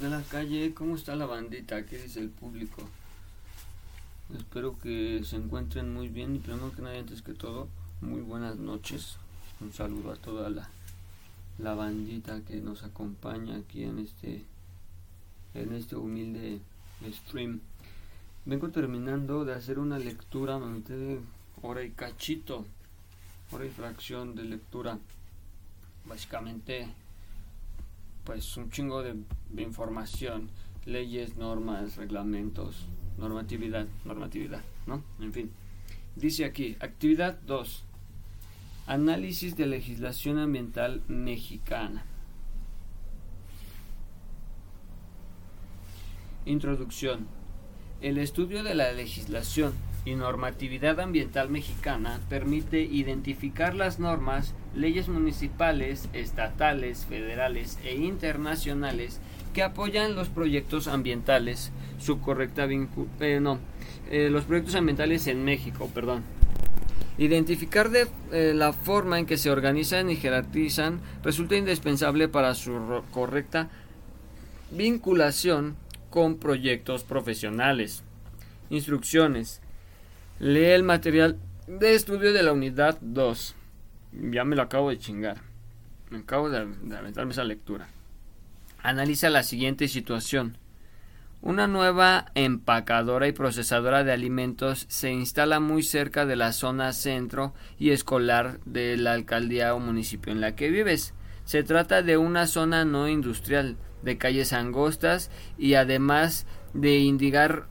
de la calle, ¿cómo está la bandita? ¿Qué dice el público? Espero que se encuentren muy bien y primero que nada, antes que todo, muy buenas noches. Un saludo a toda la, la bandita que nos acompaña aquí en este en este humilde stream. Vengo terminando de hacer una lectura, me metí hora y cachito, hora y fracción de lectura. Básicamente, pues un chingo de, información, leyes, normas, reglamentos, normatividad, normatividad, ¿no? En fin. Dice aquí, actividad 2. Análisis de legislación ambiental mexicana. Introducción. El estudio de la legislación y normatividad ambiental mexicana permite identificar las normas, leyes municipales, estatales, federales e internacionales que apoyan los proyectos ambientales, su correcta eh, no, eh, los proyectos ambientales en México, perdón. Identificar de, eh, la forma en que se organizan y jerarquizan resulta indispensable para su correcta vinculación con proyectos profesionales. Instrucciones. Lee el material de estudio de la unidad 2. Ya me lo acabo de chingar. Me acabo de, de aventarme esa lectura. Analiza la siguiente situación. Una nueva empacadora y procesadora de alimentos se instala muy cerca de la zona centro y escolar de la alcaldía o municipio en la que vives. Se trata de una zona no industrial, de calles angostas y además de indicar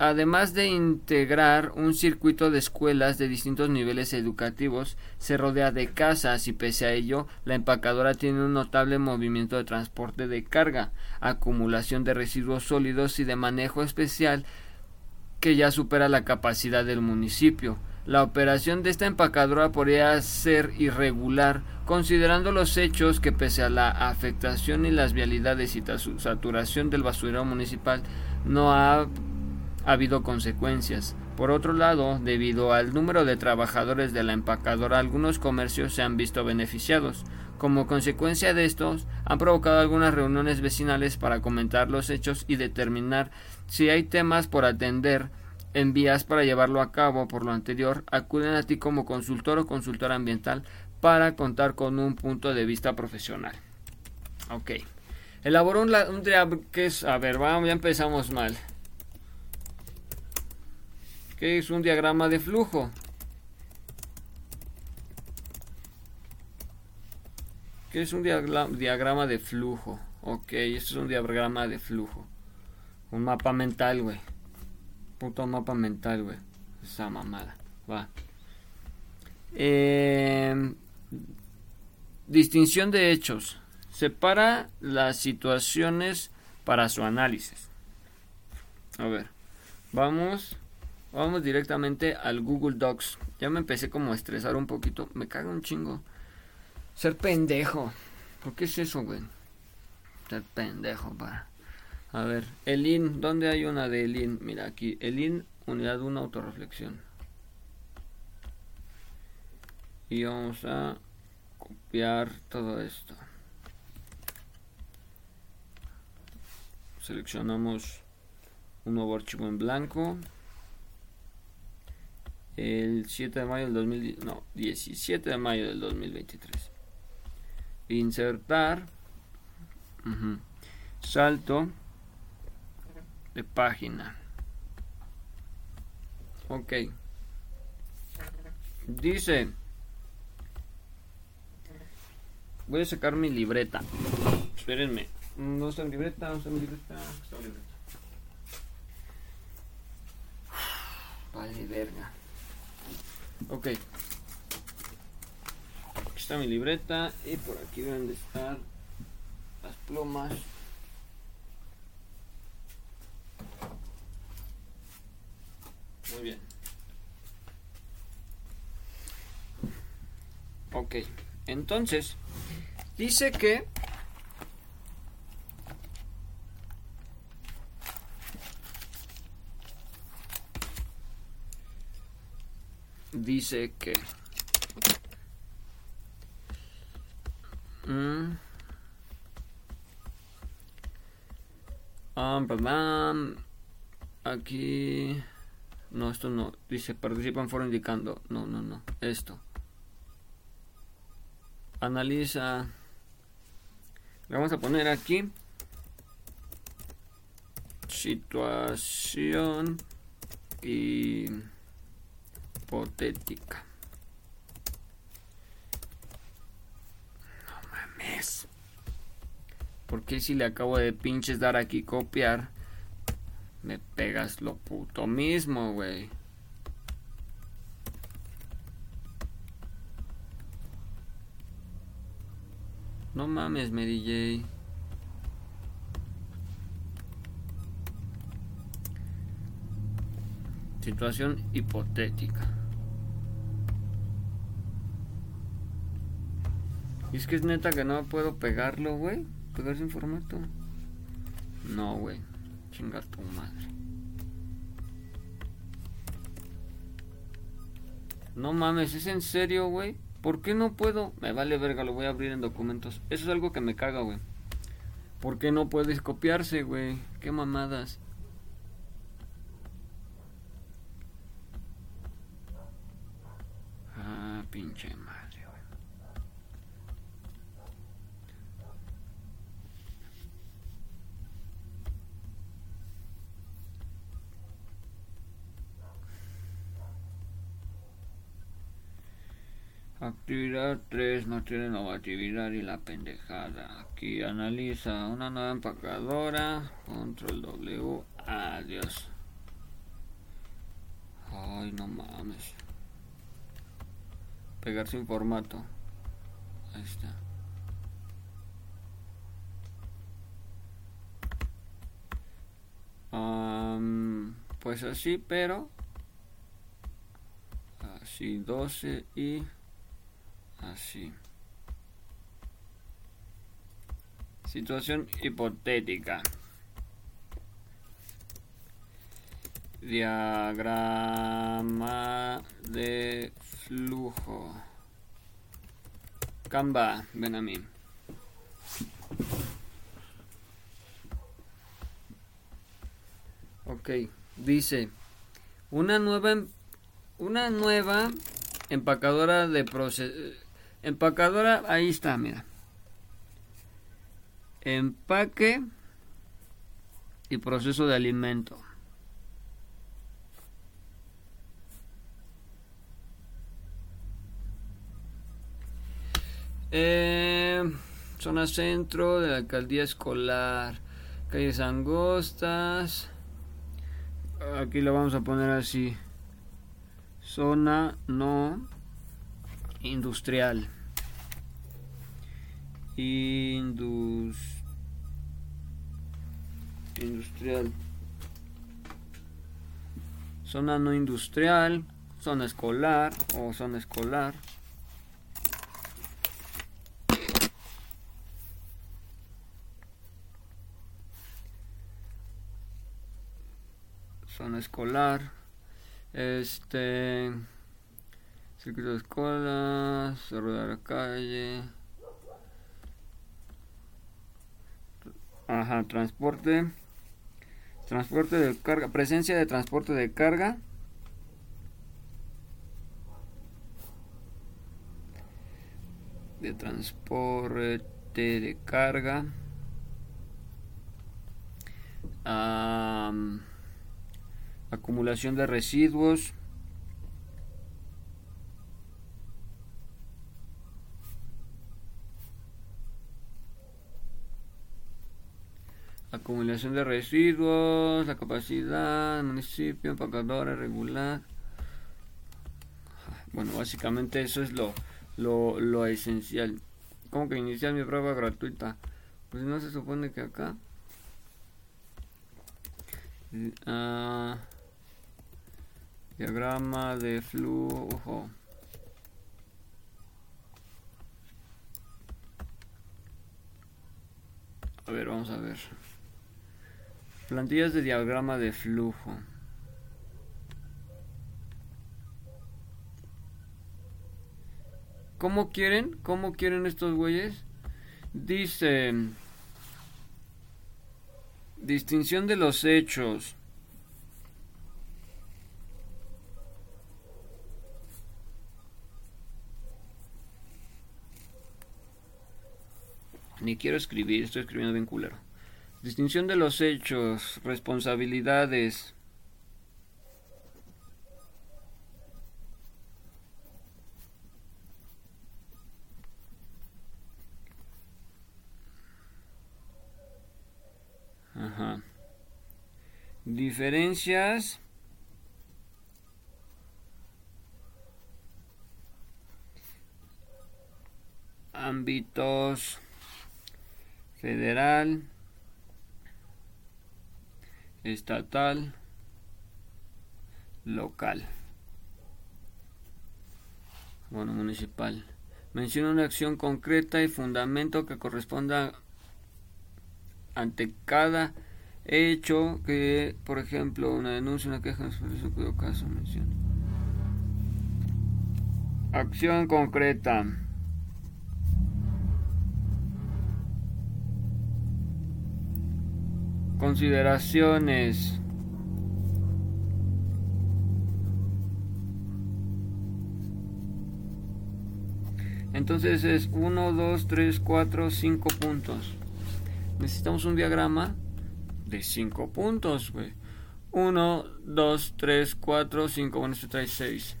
Además de integrar un circuito de escuelas de distintos niveles educativos, se rodea de casas y pese a ello, la empacadora tiene un notable movimiento de transporte de carga, acumulación de residuos sólidos y de manejo especial que ya supera la capacidad del municipio. La operación de esta empacadora podría ser irregular, considerando los hechos que pese a la afectación y las vialidades y saturación del basurero municipal no ha habido consecuencias. Por otro lado, debido al número de trabajadores de la empacadora, algunos comercios se han visto beneficiados. Como consecuencia de estos, han provocado algunas reuniones vecinales para comentar los hechos y determinar si hay temas por atender en vías para llevarlo a cabo. Por lo anterior, acuden a ti como consultor o consultora ambiental para contar con un punto de vista profesional. Ok. Elaboró un, un que es, a ver, vamos, ya empezamos mal. ¿Qué es un diagrama de flujo? ¿Qué es un diagrama de flujo? Ok, esto es un diagrama de flujo. Un mapa mental, güey. Puto mapa mental, güey. Esa mamada. Va. Em, distinción de hechos. Separa las situaciones para su análisis. A ver. Vamos. Vamos directamente al Google Docs. Ya me empecé como a estresar un poquito. Me caga un chingo. Ser pendejo. ¿Por qué es eso, güey? Ser pendejo, para. A ver, Elin, ¿dónde hay una de Elin? Mira aquí, Elin, unidad 1, autorreflexión. Y vamos a copiar todo esto. Seleccionamos un nuevo archivo en blanco. El 7 de mayo del 2000, no, 17 de mayo del 2023. Insertar. Salto de página. Ok. Dice. Voy a sacar mi libreta. Espérenme. No está mi libreta, no está mi libreta. Está mi libreta. Vale, verga. Ok. Aquí está mi libreta y por aquí deben de estar las plumas. Muy bien. Ok, entonces, dice que dice que mm, Ah, perdón. Aquí. No, esto no. Dice participa en foro indicando. No, no, no. Esto. Analiza. Le vamos a poner aquí. Situación hipotética. No mames. ¿Por qué si le acabo de pinches dar aquí copiar? Me pegas lo puto mismo, güey. No mames, Mary J. Situación hipotética. Y es que es neta que no puedo pegarlo, güey. Pegar sin formato. No, güey. Chinga tu madre. No mames, ¿es en serio, güey? ¿Por qué no puedo? Me vale verga, lo voy a abrir en documentos. Eso es algo que me caga, güey. ¿Por qué no puedes copiarse, güey? Qué mamadas. Ah, pinche madre, güey. Actividad 3 no tiene normatividad y la pendejada. Aquí analiza una nueva empacadora. Control W. Adiós. Ay, no mames. Pegar sin formato. Ahí está. Pues así, pero así 12 y así. Situación hipotética. Diagrama de flujo. Canva, ven a mí. Ok, dice una nueva em- una nueva empacadora de proceso empacadora ahí está, mira. Empaque y proceso de alimento. Eh, zona centro de la alcaldía escolar. Calles angostas. Aquí lo vamos a poner así. Zona no industrial. Indus industrial. Zona no industrial, zona escolar o zona escolar. Zona escolar. Este circuito de de la calle. Ajá, transporte. Transporte de carga, presencia de transporte de carga. De transporte de carga. Am, acumulación de residuos. Acumulación de residuos, la capacidad, municipio, empacadora regular. Bueno, básicamente eso es lo, lo, lo esencial. ¿Cómo que iniciar mi prueba gratuita? Pues no se supone que acá. Ah, diagrama de flujo. A ver, vamos a ver. Plantillas de diagrama de flujo. ¿Cómo quieren? ¿Cómo quieren estos güeyes? Dice... Distinción de los hechos. Ni quiero escribir, estoy escribiendo bien culero. Distinción de los hechos, responsabilidades. Ajá. Diferencias. Ámbitos federal, estatal, local. Bueno, municipal. Menciona una acción concreta y fundamento que corresponda ante cada hecho que, por ejemplo, una denuncia, una queja, un cuyo caso menciona. Acción concreta. Consideraciones. Entonces es 1, 2, 3, 4, 5 puntos. Necesitamos un diagrama de 5 puntos, güey. 1, 2, 3, 4, 5. Bueno, esto trae 6.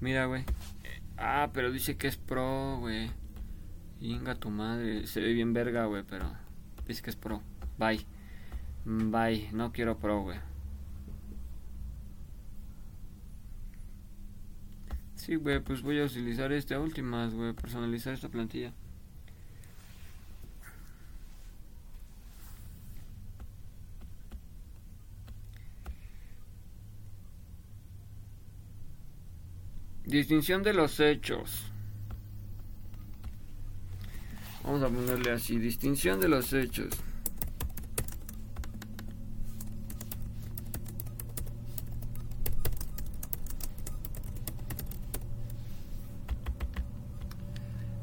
Mira, güey. Ah, pero dice que es pro, güey. Inga tu madre. Se ve bien verga, güey, pero dice que es pro. Bye. Bye. No quiero pro, güey. Sí, güey, pues voy a utilizar este últimas, güey. Personalizar esta plantilla. Distinción de los hechos. Vamos a ponerle así, distinción de los hechos.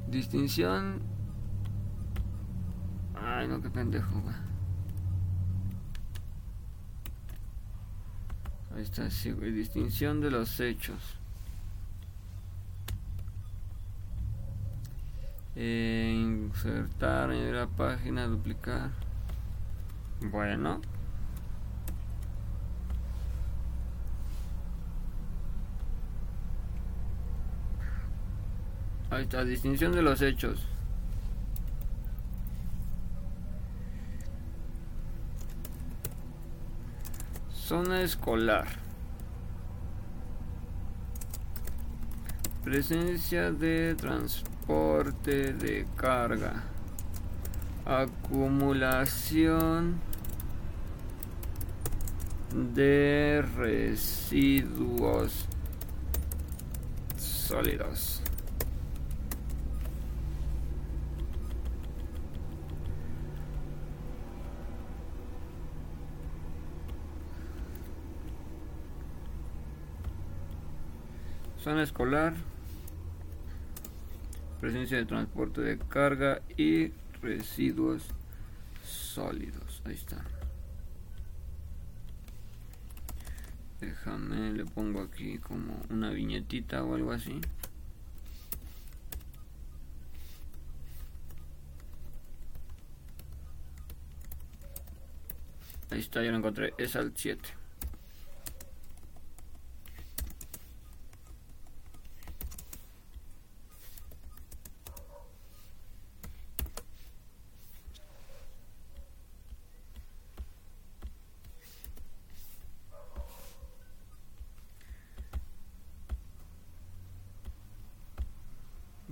Distinción... Ay, no, qué pendejo, güey. Ahí está, sí, güey. Distinción de los hechos. Eh, insertar, añadir la página, duplicar. Bueno. Ahí está, distinción de los hechos. Zona escolar. Presencia de transporte transporte de carga, acumulación de residuos sólidos. Zona escolar presencia de transporte de carga y residuos sólidos. Ahí está. Déjame, le pongo aquí como una viñetita o algo así. Ahí está, ya lo encontré. Es al 7.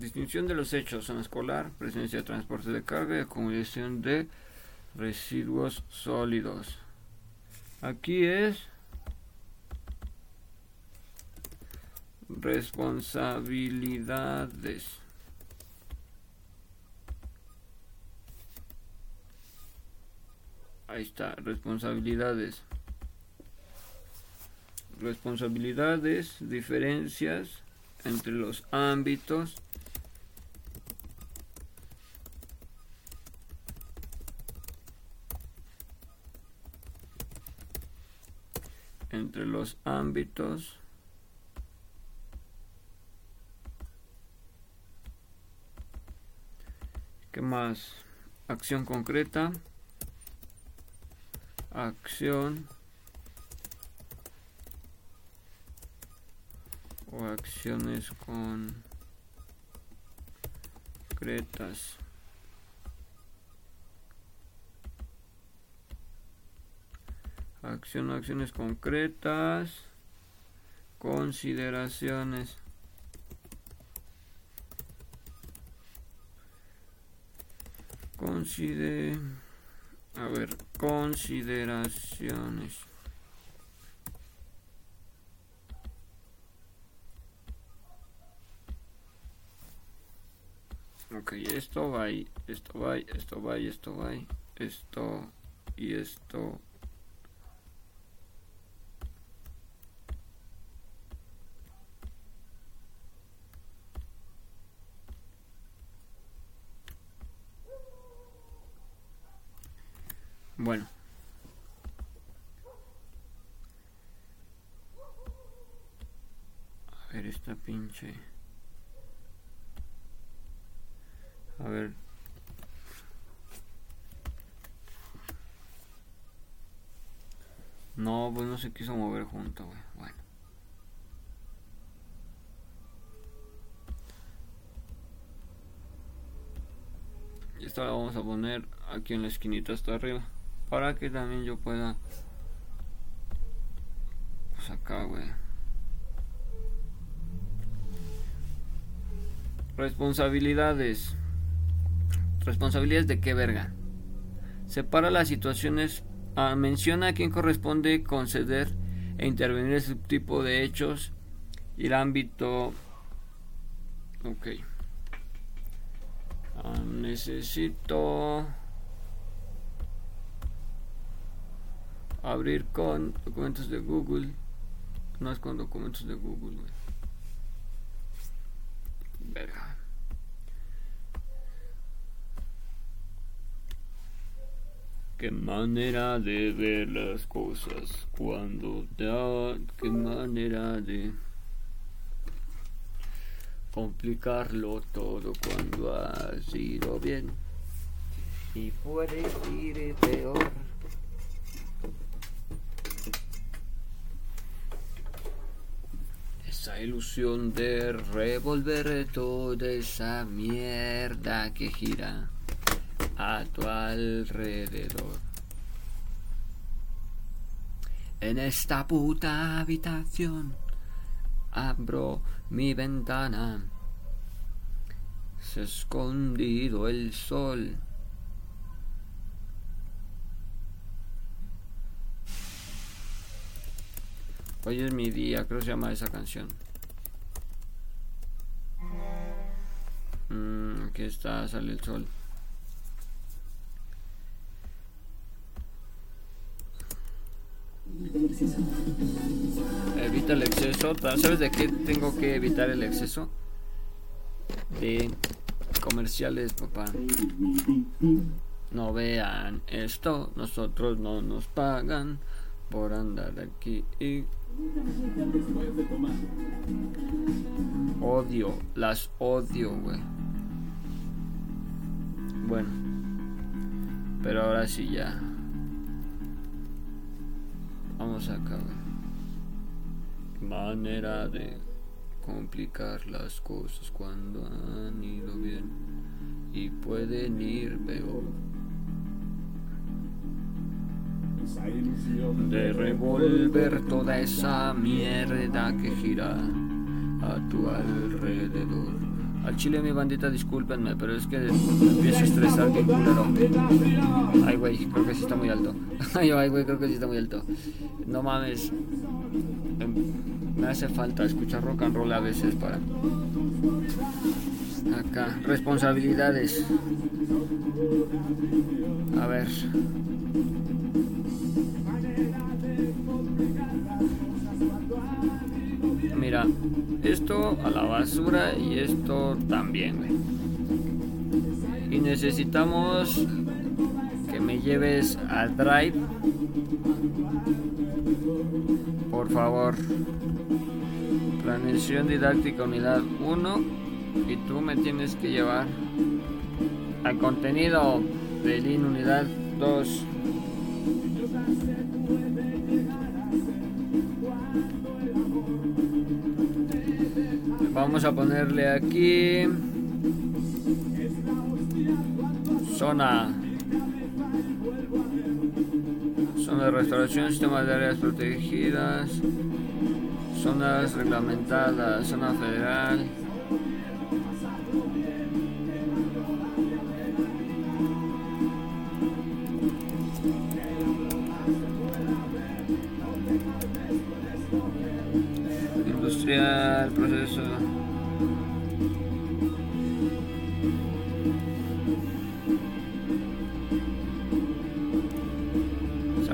Distinción de los hechos, zona escolar, presencia de transporte de carga y acumulación de residuos sólidos. Aquí es responsabilidades. Ahí está, responsabilidades. Responsabilidades, diferencias entre los ámbitos entre los ámbitos ¿Qué más? Acción concreta. Acción. O acciones concretas. Acción, acciones concretas. Consideraciones. Consider... A ver, consideraciones. Ok, esto va ahí, esto va ahí, esto va ahí, esto va ahí, esto y esto Bueno. A ver esta pinche. A ver. No, pues no se quiso mover junto, güey. Bueno. Y esta la vamos a poner aquí en la esquinita hasta arriba para que también yo pueda pues acá güey. Responsabilidades. Responsabilidades de qué verga. Separa las situaciones. Ah, menciona a quién corresponde conceder e intervenir ese tipo de hechos y el ámbito. Ok. Ah, necesito abrir con documentos de Google. No es con documentos de Google, Verga. Qué manera de ver las cosas cuando da. Qué manera de complicarlo todo cuando ha sido bien. Y puede ir peor. Esa ilusión de revolver toda esa mierda que gira a tu alrededor. En esta puta habitación abro mi ventana. Se ha escondido el sol. Hoy es mi día, creo que se llama esa canción. Mm, aquí está, sale el sol. Evita el exceso. ¿Sabes de qué tengo que evitar el exceso? De comerciales, papá. No vean esto, nosotros no nos pagan por andar aquí y Odio, las odio, güey. Bueno, pero ahora sí ya. Vamos acá, güey. Manera de complicar las cosas cuando han ido bien y pueden ir peor de revolver toda esa mierda que gira a tu alrededor. Al chile mi bandita, discúlpenme, pero es que me empiezo a estresar bien culero. Ay, güey, creo que sí está muy alto. Ay, güey, creo que sí está muy alto. No mames. Em, me hace falta escuchar rock and roll a veces para... Acá, responsabilidades. A ver. Esto a la basura y esto también, Y necesitamos que me lleves a Drive. Por favor. Planeación didáctica unidad 1 y tú me tienes que llevar al contenido de LIN unidad 2. Vamos a ponerle aquí. Zona. Zona de restauración, sistema de áreas protegidas, zonas reglamentadas, zona federal.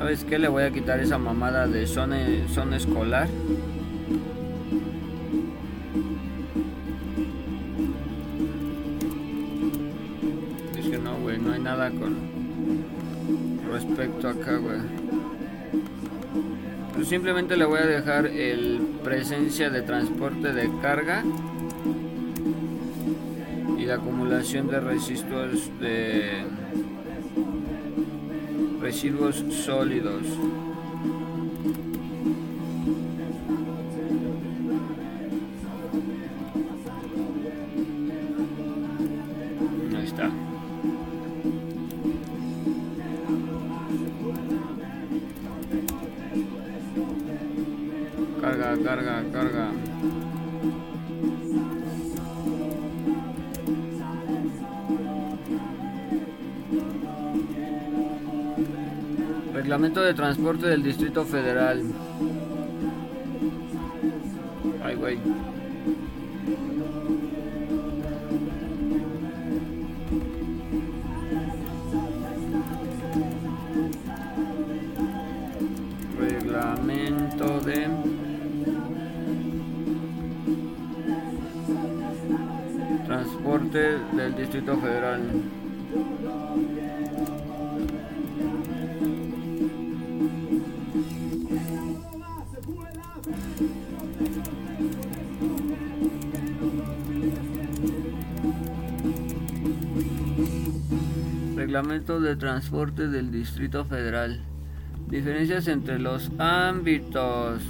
¿Sabes qué? Le voy a quitar esa mamada de zona, zona escolar. Es que no, güey, no hay nada con respecto acá, güey. Pues simplemente le voy a dejar el presencia de transporte de carga y la acumulación de residuos de residuos sólidos. Transporte del Distrito Federal. Reglamento de transporte del Distrito Federal. Diferencias entre los ámbitos.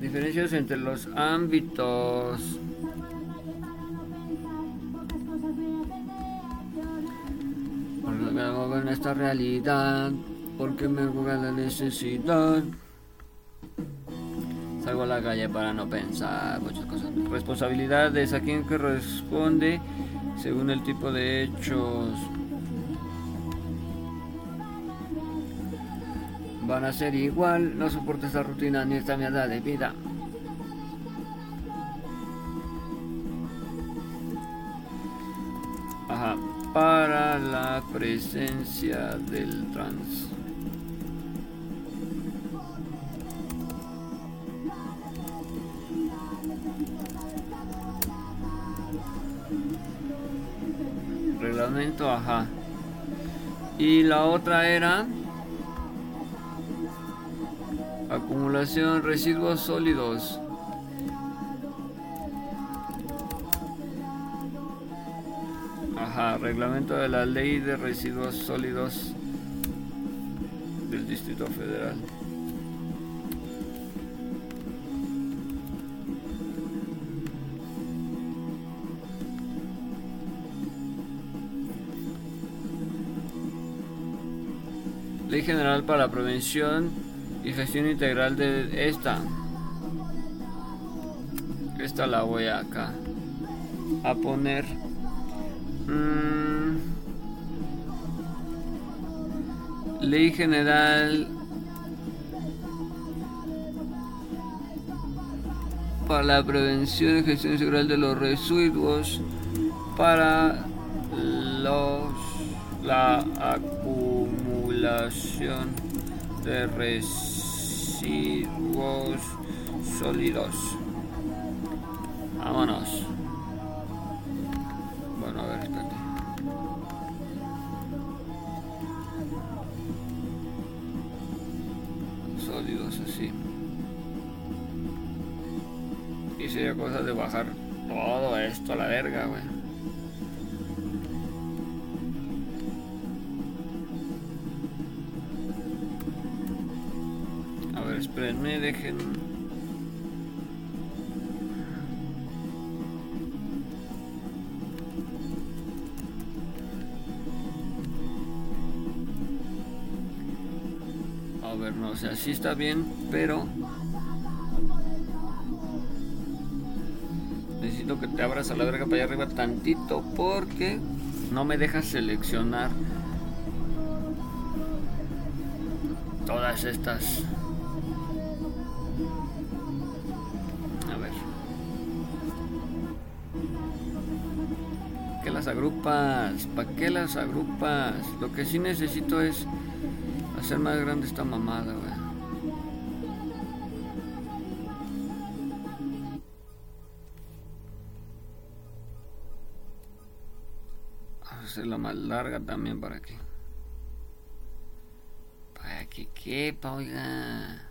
Diferencias entre los ámbitos. Porque me hago en esta realidad. Porque me juega la necesidad. Salgo a la calle para no pensar muchas cosas. Responsabilidad es a quien que responde según el tipo de hechos. Van a ser igual, no soporto esta rutina ni esta mierda de vida. Ajá, para la presencia del trans. Ajá. Y la otra era acumulación residuos sólidos. Ajá, reglamento de la ley de residuos sólidos del Distrito Federal. Ley General para la Prevención y Gestión Integral de esta. Esta la voy acá a poner. Mm, Ley General para la prevención y gestión integral de los residuos para los la acumulación de residuos sólidos. Vámonos. Bueno, a ver, espérate. Sólidos así. Y sería cosa de bajar todo esto a la verga, güey. Espérenme, dejen... A ver, no, o sea, está bien, pero... Necesito que te abras a la verga para allá arriba tantito porque no me dejas seleccionar todas estas. Agrupas? ¿Para qué las agrupas? Lo que sí necesito es hacer más grande esta mamada, güey. Hacerla más larga también para que. Para que quepa, oiga.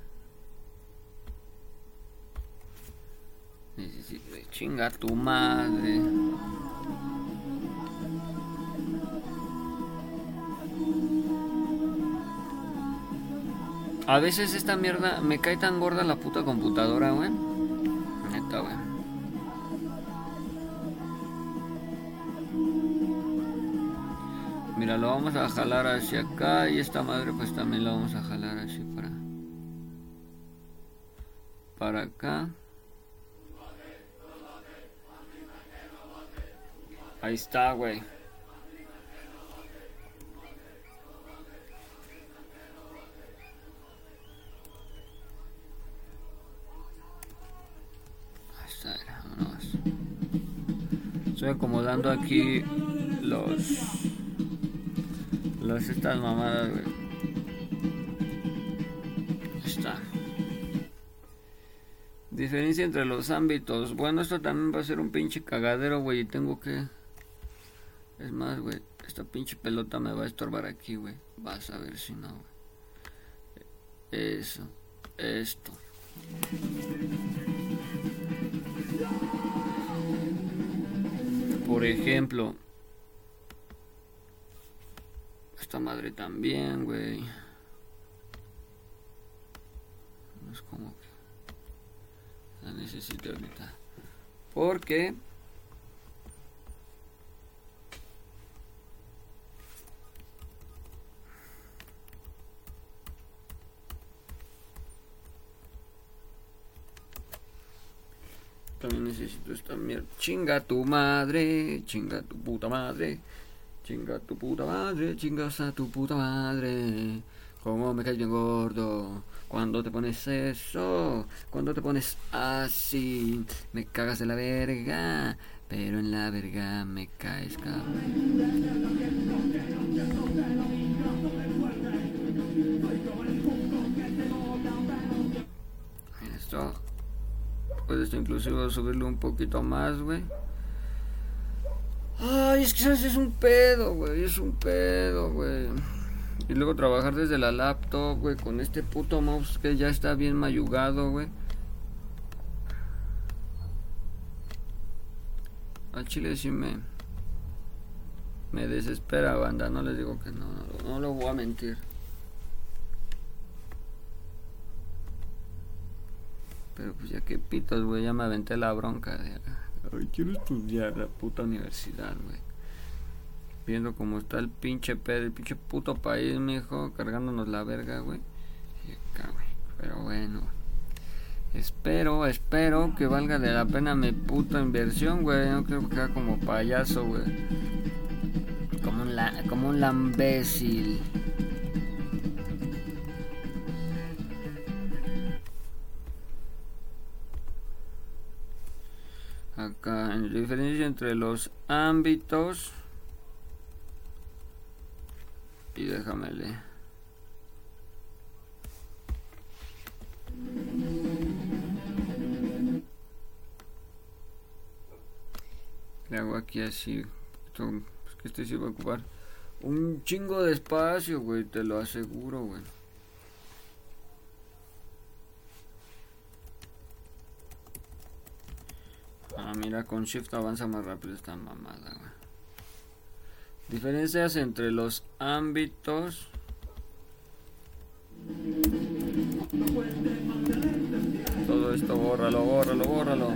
Necesito chingar tu madre. A veces esta mierda me cae tan gorda la puta computadora, güey. Neta, güey. Mira, lo vamos a jalar hacia acá y esta madre pues también la vamos a jalar así para... Para acá. Ahí está, güey. Estoy acomodando aquí los... Las estas mamadas, güey. Está. Diferencia entre los ámbitos. Bueno, esto también va a ser un pinche cagadero, güey. Y tengo que... Es más, güey. Esta pinche pelota me va a estorbar aquí, güey. Vas a ver si no, güey. Eso. Esto. Por ejemplo. Esta madre también, güey. No es como que la necesito ahorita. Porque también necesito esta mierda. Chinga tu madre, chinga tu puta madre. Chinga tu puta madre, chingas a tu puta madre. Como me caes bien gordo. Cuando te pones eso, cuando te pones así, me cagas de la verga. Pero en la verga me caes, cabrón. Esto, puedes inclusive subirle un poquito más, güey. Ay, es que sabes, es un pedo, güey, es un pedo, güey. Y luego trabajar desde la laptop, güey, con este puto mouse que ya está bien mayugado, güey. Al chile sí me... Me desespera, banda, no les digo que no, no lo voy a mentir. Pero pues ya que pitos, güey, ya me aventé la bronca de... Ay, quiero estudiar la puta universidad, güey. Viendo cómo está el pinche pedo, el pinche puto país, mijo, cargándonos la verga, güey. Y acá. Pero bueno. Espero, espero que valga de la pena mi puta inversión, güey. No quiero quedar como payaso, güey. Como un, la, como un lambécil. Acá, en la diferencia entre los ámbitos. Y déjame leer. Le hago aquí así. Esto, es que este sí va a ocupar un chingo de espacio, güey. Te lo aseguro, güey. Ah, mira, con Shift avanza más rápido esta mamada. Diferencias entre los ámbitos. Todo esto bórralo, bórralo, bórralo.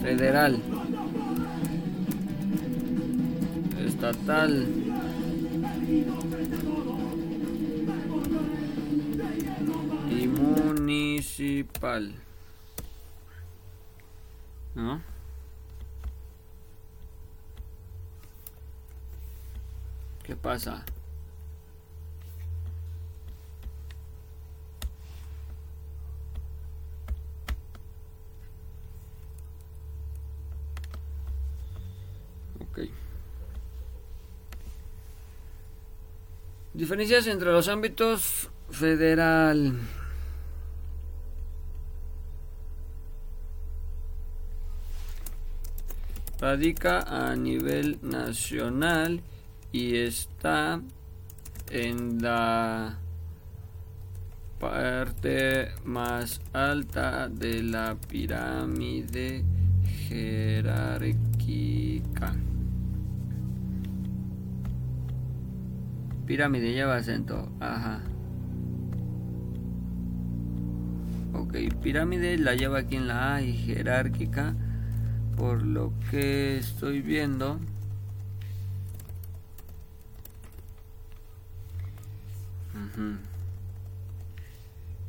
Federal. Estatal. Y municipal. ¿No? ¿Qué pasa? Ok. Diferencias entre los ámbitos federal. Radica a nivel nacional y está en la parte más alta de la pirámide jerárquica. Pirámide lleva acento, ajá. Ok, pirámide la lleva aquí en la A y jerárquica, por lo que estoy viendo.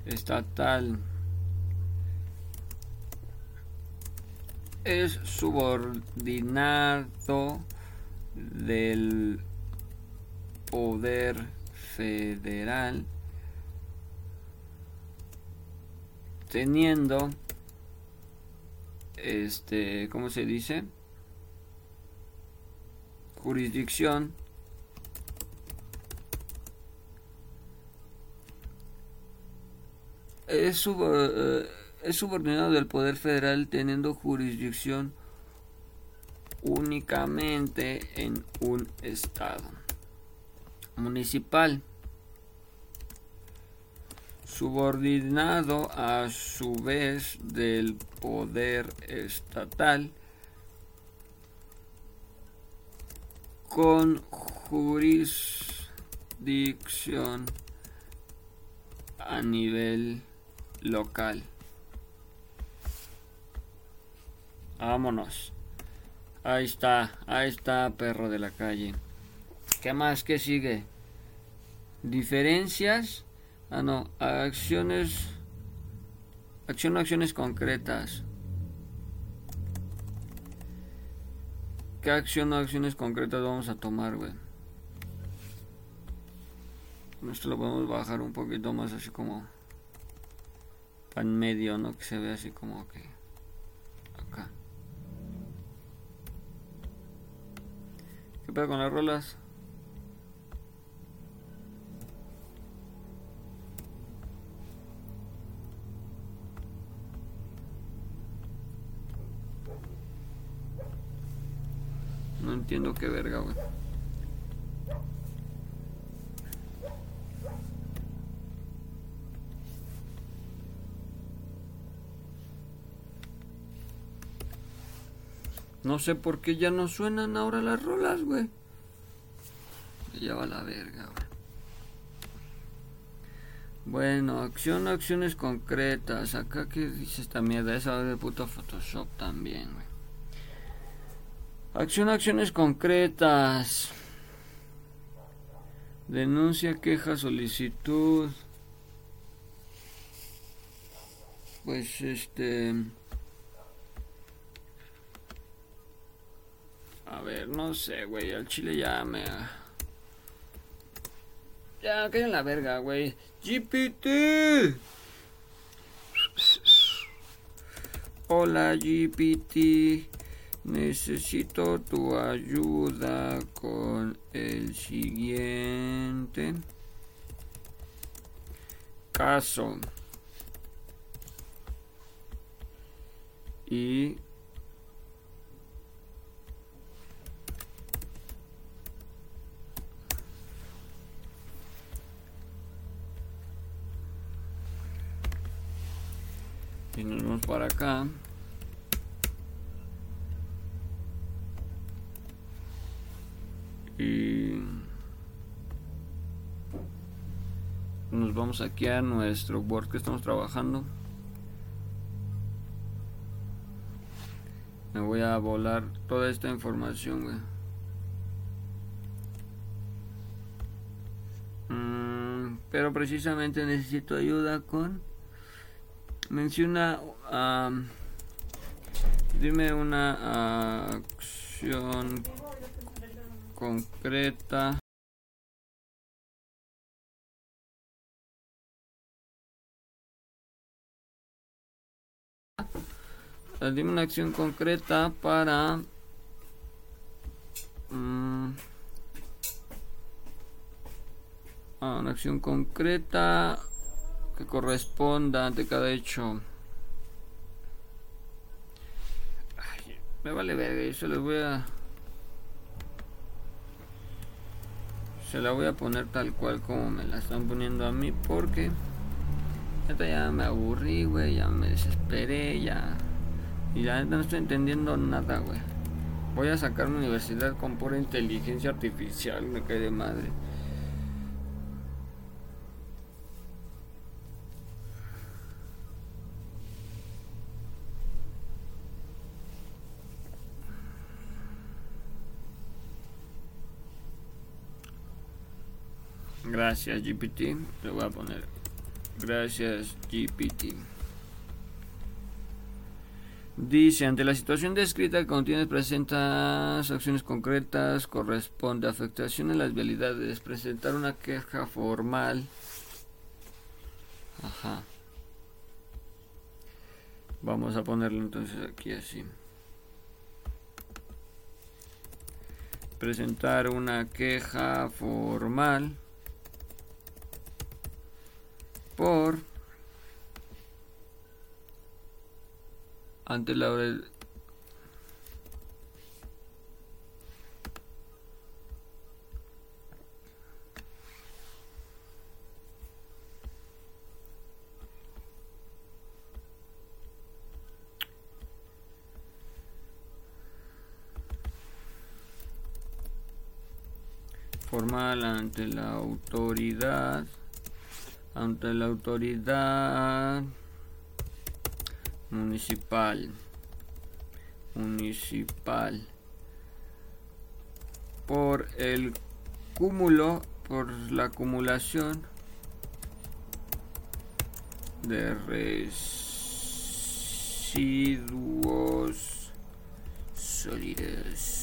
Estatal. Es subordinado del poder federal teniendo este, ¿cómo se dice? jurisdicción es, eh, es subordinado del poder federal teniendo jurisdicción únicamente en un estado municipal subordinado a su vez del poder estatal con jurisdicción a nivel local. Vámonos. Ahí está, ahí está, perro de la calle. ¿Qué más? ¿Qué sigue? Diferencias. Ah, no. Acciones. Acción, acciones concretas. ¿Qué acción o acciones concretas vamos a tomar, güey? Esto lo podemos bajar un poquito más así como en medio, ¿no? Que se ve así como que acá. ¿Qué pasa con las rolas? Entiendo qué verga, güey. No sé por qué ya no suenan ahora las rolas, güey. Ya va la verga, güey. Bueno, acción, acciones concretas. Acá que dice esta mierda, esa de puto Photoshop también, güey. Acción, acciones concretas. Denuncia, queja, solicitud. Pues este... A ver, no sé, güey. Al chile ya me. Ya, cae en la verga, güey. GPT. Hola, GPT. Necesito tu ayuda con el siguiente caso. Y Y nos vamos para acá. Y nos vamos aquí a nuestro Word que estamos trabajando. Me voy a volar toda esta información, güey. Mm, pero precisamente necesito ayuda con... Menciona... dime una acción concreta. Dime una acción concreta para... Ah, una acción concreta que corresponda ante cada hecho. me vale ver, eso les voy a... Se la voy a poner tal cual como me la están poniendo a mí porque... ya me aburrí, güey, ya me desesperé, ya... Y la no estoy entendiendo nada, güey. Voy a sacar una universidad con pura inteligencia artificial, me cae de madre. Gracias GPT. Le voy a poner. Gracias GPT. Dice, ante la situación descrita que contiene presentas acciones concretas, corresponde afectación en las vialidades, presentar una queja formal. Ajá. Vamos a ponerlo entonces aquí así. Presentar una queja formal por ante la formal ante la autoridad ante la autoridad municipal municipal por el cúmulo por la acumulación de residuos sólidos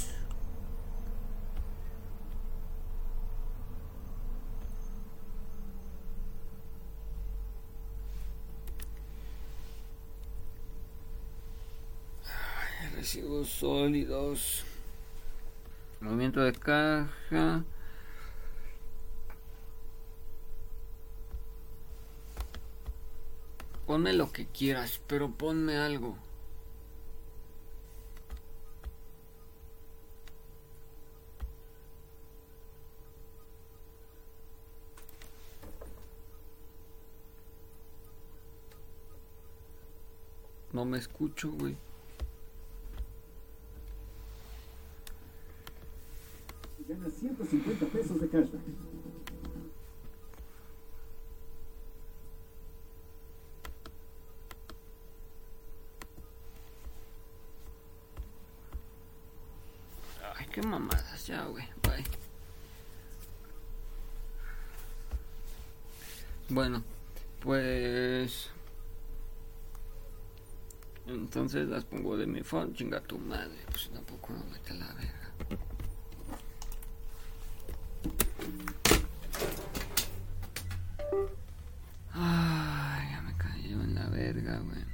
sólidos. Movimiento de caja. Ponme lo que quieras pero ponme algo. No me escucho, güey. Gana 150 pesos de cashback. Ay, qué mamadas ya, güey. Bye. Bueno, pues... Entonces las pongo de mi phone, chinga tu madre. Pues tampoco me mete la verga. Ay, ya me cayó en la verga, güey.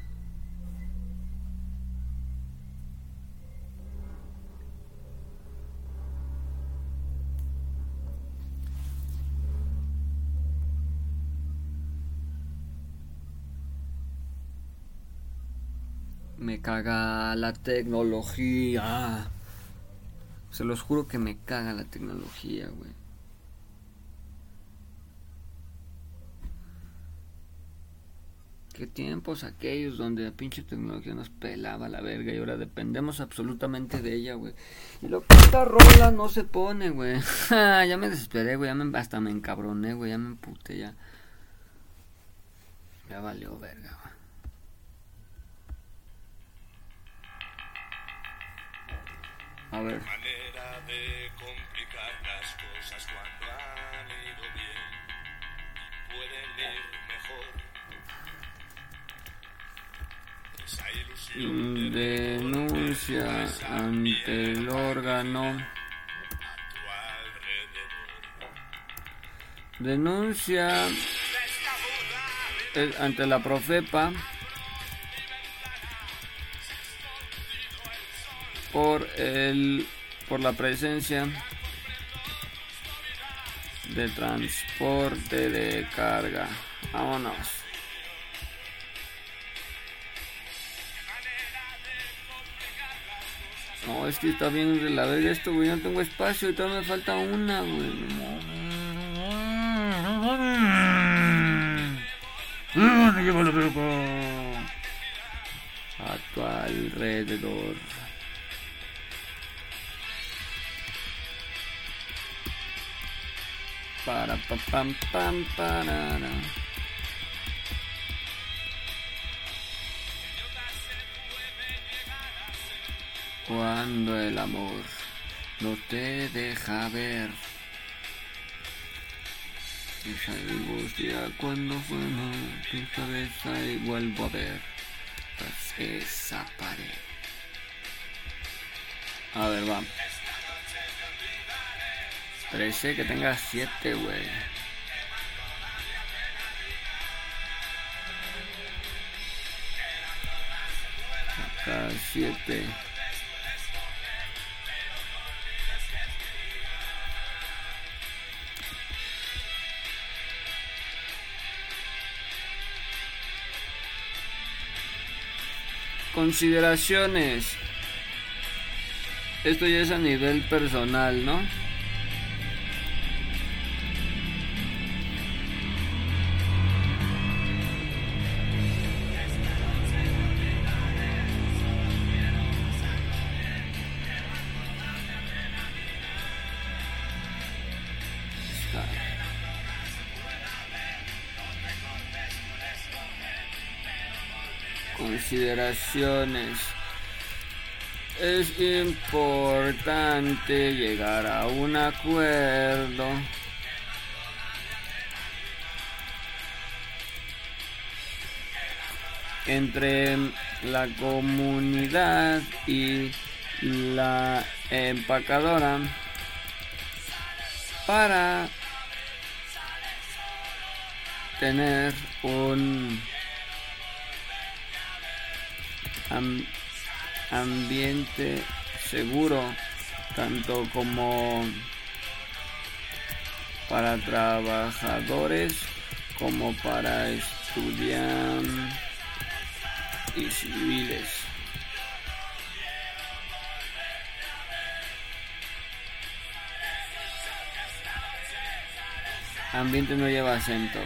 Me caga la tecnología. Se los juro que me caga la tecnología, güey. Qué tiempos aquellos donde la pinche tecnología nos pelaba la verga y ahora dependemos absolutamente de ella, güey. Y lo que esta rola no se pone, güey. ya me desesperé, güey. Ya me, hasta me encabroné, güey. Ya me emputé, ya. Ya valió verga, güey. A ver. Manera de complicar las cosas cuando han ido bien y pueden ir mejor. Esa ilusión de Denuncia ante el órgano. Denuncia el- ante la Profepa por el por la presencia de transporte de carga. Vámonos. No, es que está bien la esto, güey. No tengo espacio y todavía me falta una, güey. A tu alrededor. Para pa pam pam parara. Cuando el amor no te deja ver. Esa angustia cuando suena tu cabeza y vuelvo a ver esa pared. A ver, va. 13, que tenga 7, güey. Acá 7. Consideraciones. Esto ya es a nivel personal, ¿no? Consideraciones. Es importante llegar a un acuerdo. entre la comunidad y la empacadora para tener un am- ambiente seguro tanto como para trabajadores como para estudiantes y civiles. Ambiente no lleva acento.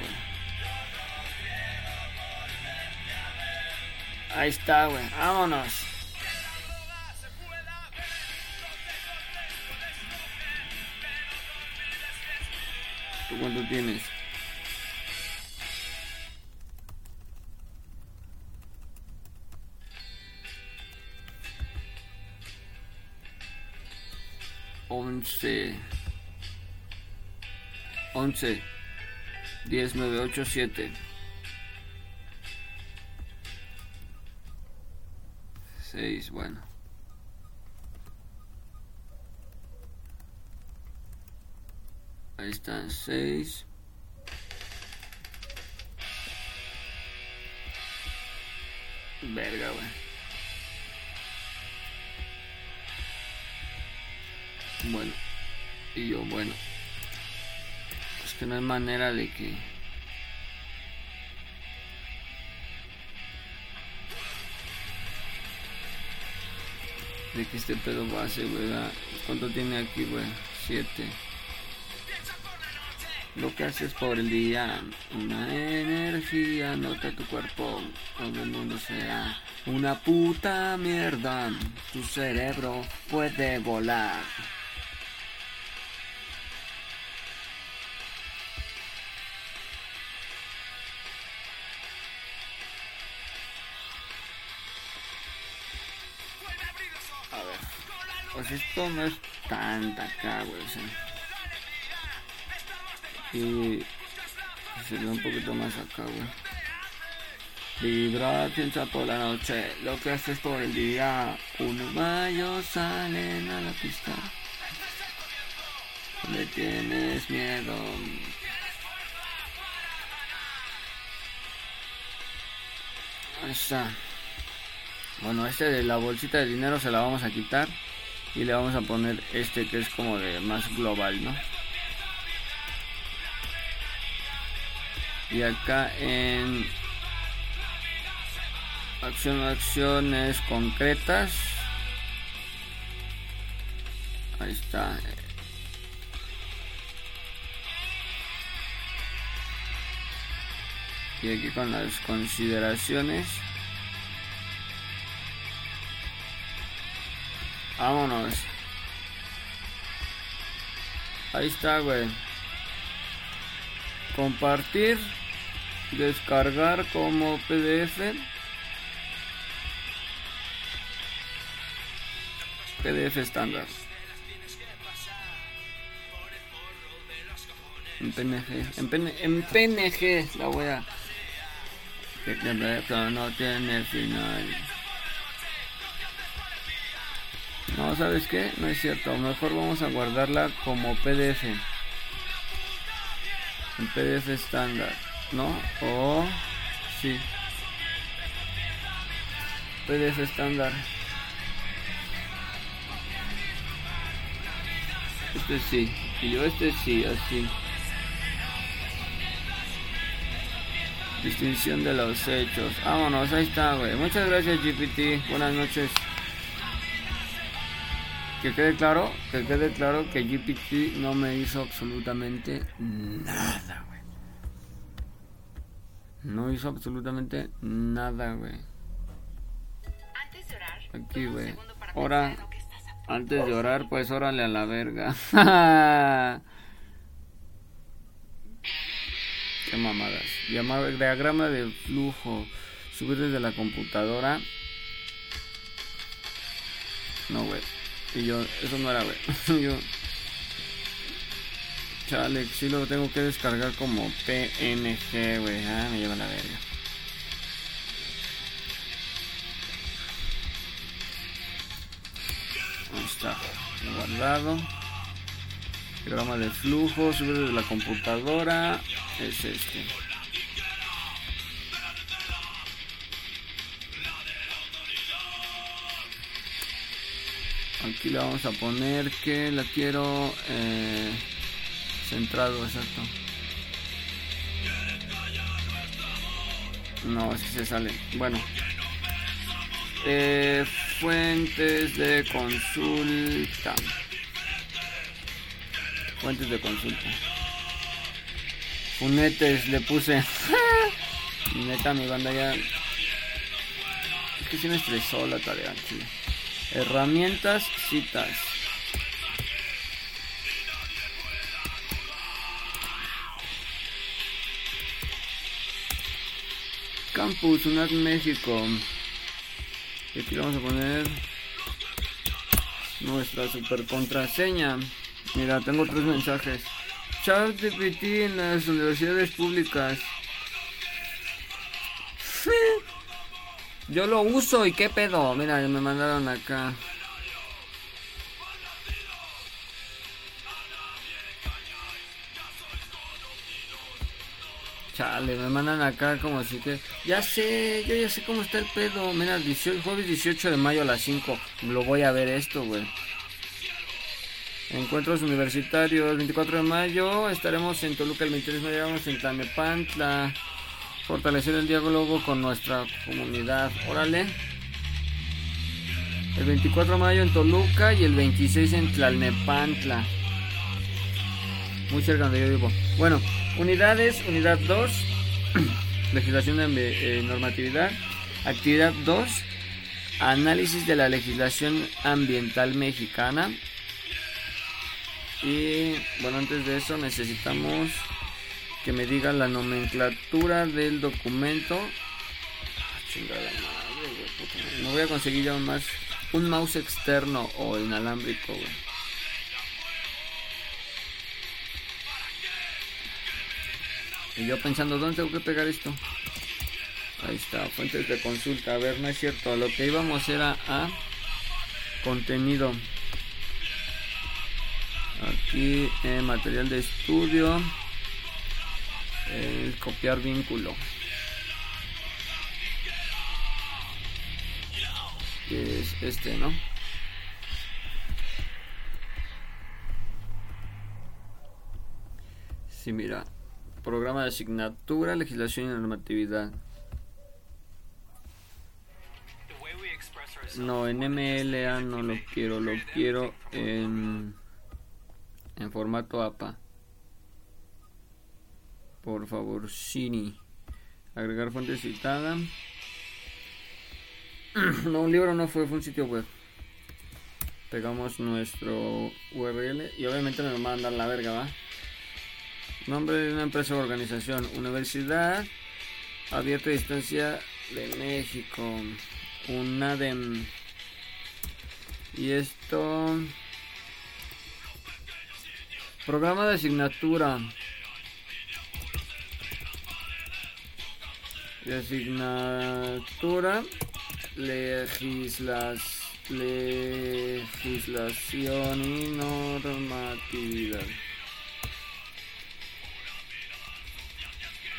Ahí está, güey. Vámonos. ¿Tú cuánto tienes? Once. Once. Diez, nueve, ocho, siete. Seis, bueno. Ahí están, seis. Verga, güey. Bueno. Y yo, bueno. Es que no hay manera de que... De que este pedo pase, güey. ¿Cuánto tiene aquí, güey? Siete. lo que haces por el día. Una energía, nota tu cuerpo. Todo el mundo sea una puta mierda. Tu cerebro puede volar. Pues esto no es tanta acá, güey. o sea. Y sería un poquito más acá, güey. Vibra, piensa por la noche, lo que haces por el día. Uno mayo salen a la pista. Le tienes miedo. Ahí está. Bueno, este de la bolsita de dinero se la vamos a quitar. Y le vamos a poner este que es como de más global, ¿no? Y acá en acción, acciones concretas. Ahí está. Y aquí con las consideraciones. Vámonos. Ahí está, güey. Compartir. Descargar como PDF. PDF estándar. En PNG. En, PN en PNG la voy a... Que no tiene final. ¿Sabes qué? No es cierto. Mejor vamos a guardarla como PDF. En PDF estándar. ¿No? O... sí. PDF estándar. Este sí. Y yo este sí, así. Distinción de los hechos. Vámonos, ahí está, güey. Muchas gracias, GPT. Buenas noches. Que quede claro, que quede claro que GPT no me hizo absolutamente nada, güey. No hizo absolutamente nada, güey. Antes de orar, Aquí, güey. segundo para Ora. pensar en lo que estás a punto Antes de orar, pues órale a la verga. Qué mamadas. Llamar diagrama de flujo. Subir desde la computadora. No, güey. Y yo, eso no era, güey. yo. Chale, sí lo tengo que descargar como PNG, güey. Ah, me lleva la verga. Ahí está, guardado. Programa de flujo, subir desde la computadora. Es este. Aquí le vamos a poner que la quiero eh, centrado, exacto. No, es que se sale. Bueno. Eh, fuentes de consulta. Fuentes de consulta. Funetes le puse. Neta, mi banda ya. Es que sí me estresó la tarea, sí. Herramientas, citas. Campus UNAD México. Y aquí vamos a poner nuestra super contraseña. Mira, tengo tres mensajes. Chat GPT en las universidades públicas. Yo lo uso y qué pedo. Mira, me mandaron acá. Chale, me mandan acá como si que... Ya sé, yo ya sé cómo está el pedo. Mira, 18, jueves 18 de mayo a las 5. Lo voy a ver esto, güey. Encuentros universitarios, 24 de mayo. Estaremos en Toluca el 23 de mayo. Vamos en Tlanepantla. Fortalecer el diálogo con nuestra comunidad. Órale. El 24 de mayo en Toluca y el 26 en Tlalnepantla. Muy cerca donde yo vivo. Bueno, unidades, unidad 2, legislación de eh, normatividad. Actividad 2, análisis de la legislación ambiental mexicana. Y bueno, antes de eso necesitamos que me diga la nomenclatura del documento. Ah, chingada madre. Me voy a conseguir ya más un mouse externo o inalámbrico, güey. Y yo pensando, ¿dónde tengo que pegar esto? Ahí está, fuentes de consulta. A ver, no es cierto. Lo que íbamos era a contenido. Aquí, eh, material de estudio. Copiar vínculo. Que es este, ¿no? Sí, mira. Programa de asignatura, legislación y normatividad. No, en MLA no lo quiero, lo quiero en, en formato APA. Por favor, Cini. Agregar fuente citada. no, un libro no fue, fue un sitio web. Pegamos nuestro URL y obviamente me lo mandan la verga, ¿va? Nombre de una empresa o organización. Universidad Abierta a Distancia de México. UNADEM. Y esto. Programa de asignatura. De asignatura. Legislas, legislación y normatividad.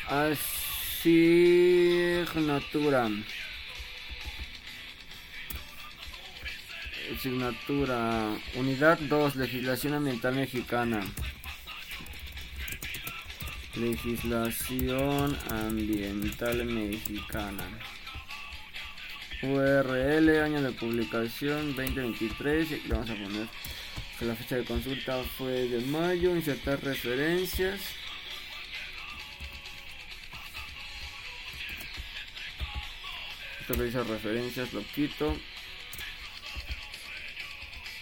Asignatura. Asignatura. Unidad 2. Legislación ambiental mexicana. Legislación ambiental mexicana. URL, año de publicación 2023. Y aquí le vamos a poner que la fecha de consulta fue de mayo. Insertar referencias. Que dice referencias lo quito.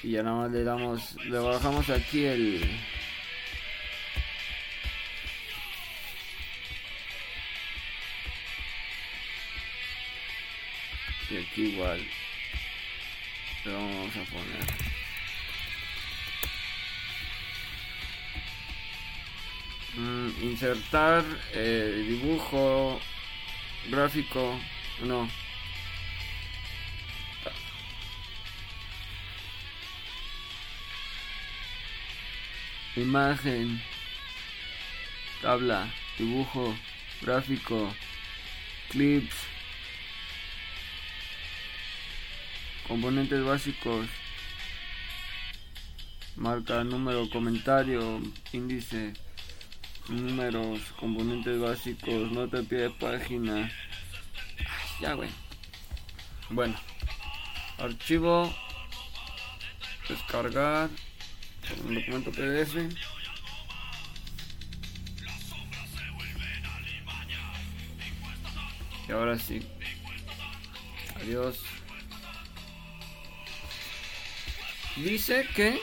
Y ya nada más le damos, le bajamos aquí el... Y aquí igual. Le vamos a poner... Mm, insertar eh, dibujo gráfico no imagen tabla dibujo gráfico clips componentes básicos marca número comentario índice números componentes básicos nota pie de página. Ya güey. Bueno archivo descargar un documento PDF y ahora sí. Adiós. Dice que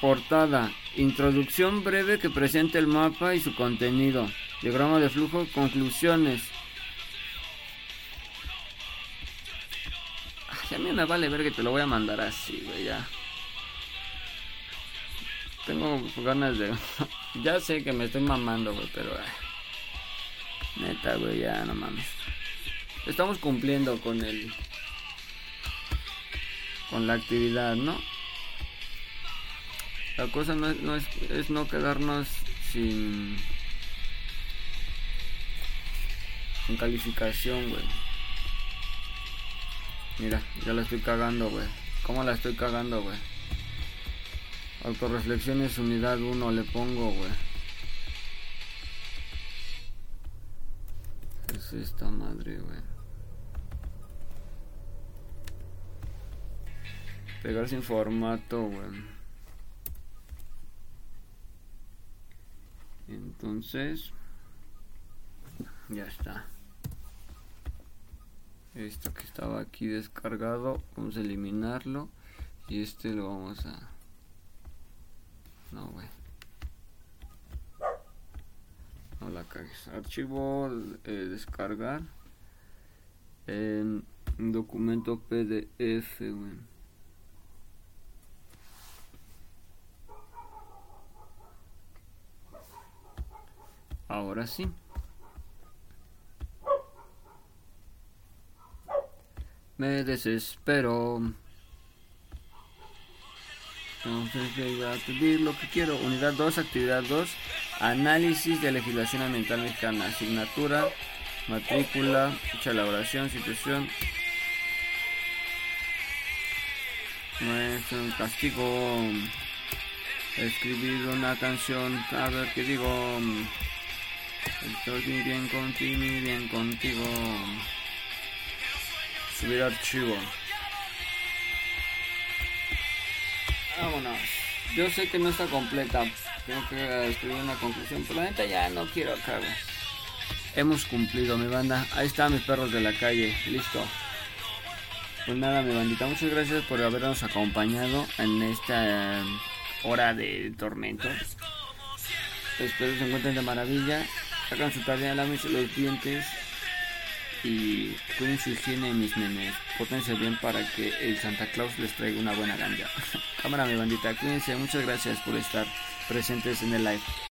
portada introducción breve que presente el mapa y su contenido. Diagrama de flujo conclusiones. Ay, a mí me vale ver que te lo voy a mandar así güey ya tengo ganas de. ya sé que me estoy mamando, güey, pero. neta, güey, ya no mames. Estamos cumpliendo con el. con la actividad, ¿no? La cosa no es, no es, es no quedarnos sin. sin calificación, güey. Mira, ya la estoy cagando, güey. ¿Cómo la estoy cagando, güey? Autoreflexiones unidad 1 le pongo, güey. ¿Qué es esta madre, güey? Pegar sin formato, güey. Entonces, ya está. Esto que estaba aquí descargado, vamos a eliminarlo. Y este lo vamos a... No, güey. No la cagues. Archivo, eh, descargar. En documento PDF, güey. Ahora sí. Me desespero. Entonces voy a pedir lo que quiero. Unidad 2, actividad 2. Análisis de legislación ambiental mexicana. Asignatura, matrícula, fecha de elaboración, situación. No es un castigo. Escribir una canción. A ver qué digo. Estoy bien contigo, bien contigo. Subir archivo. Vámonos. Yo sé que no está completa. Tengo que escribir una conclusión. Pero la neta ya no quiero acá. Hemos cumplido, mi banda. Ahí están mis perros de la calle. Listo. Pues nada, mi bandita. Muchas gracias por habernos acompañado en esta eh, hora de tormento. Espero se encuentren de maravilla. Hagan su tarea, lávense los dientes. Y cuiden su higiene, mis nenes. Pórtense bien para que el Santa Claus les traiga una buena ganja. Cámara, mi bandita. Cuídense. Muchas gracias por estar presentes en el live.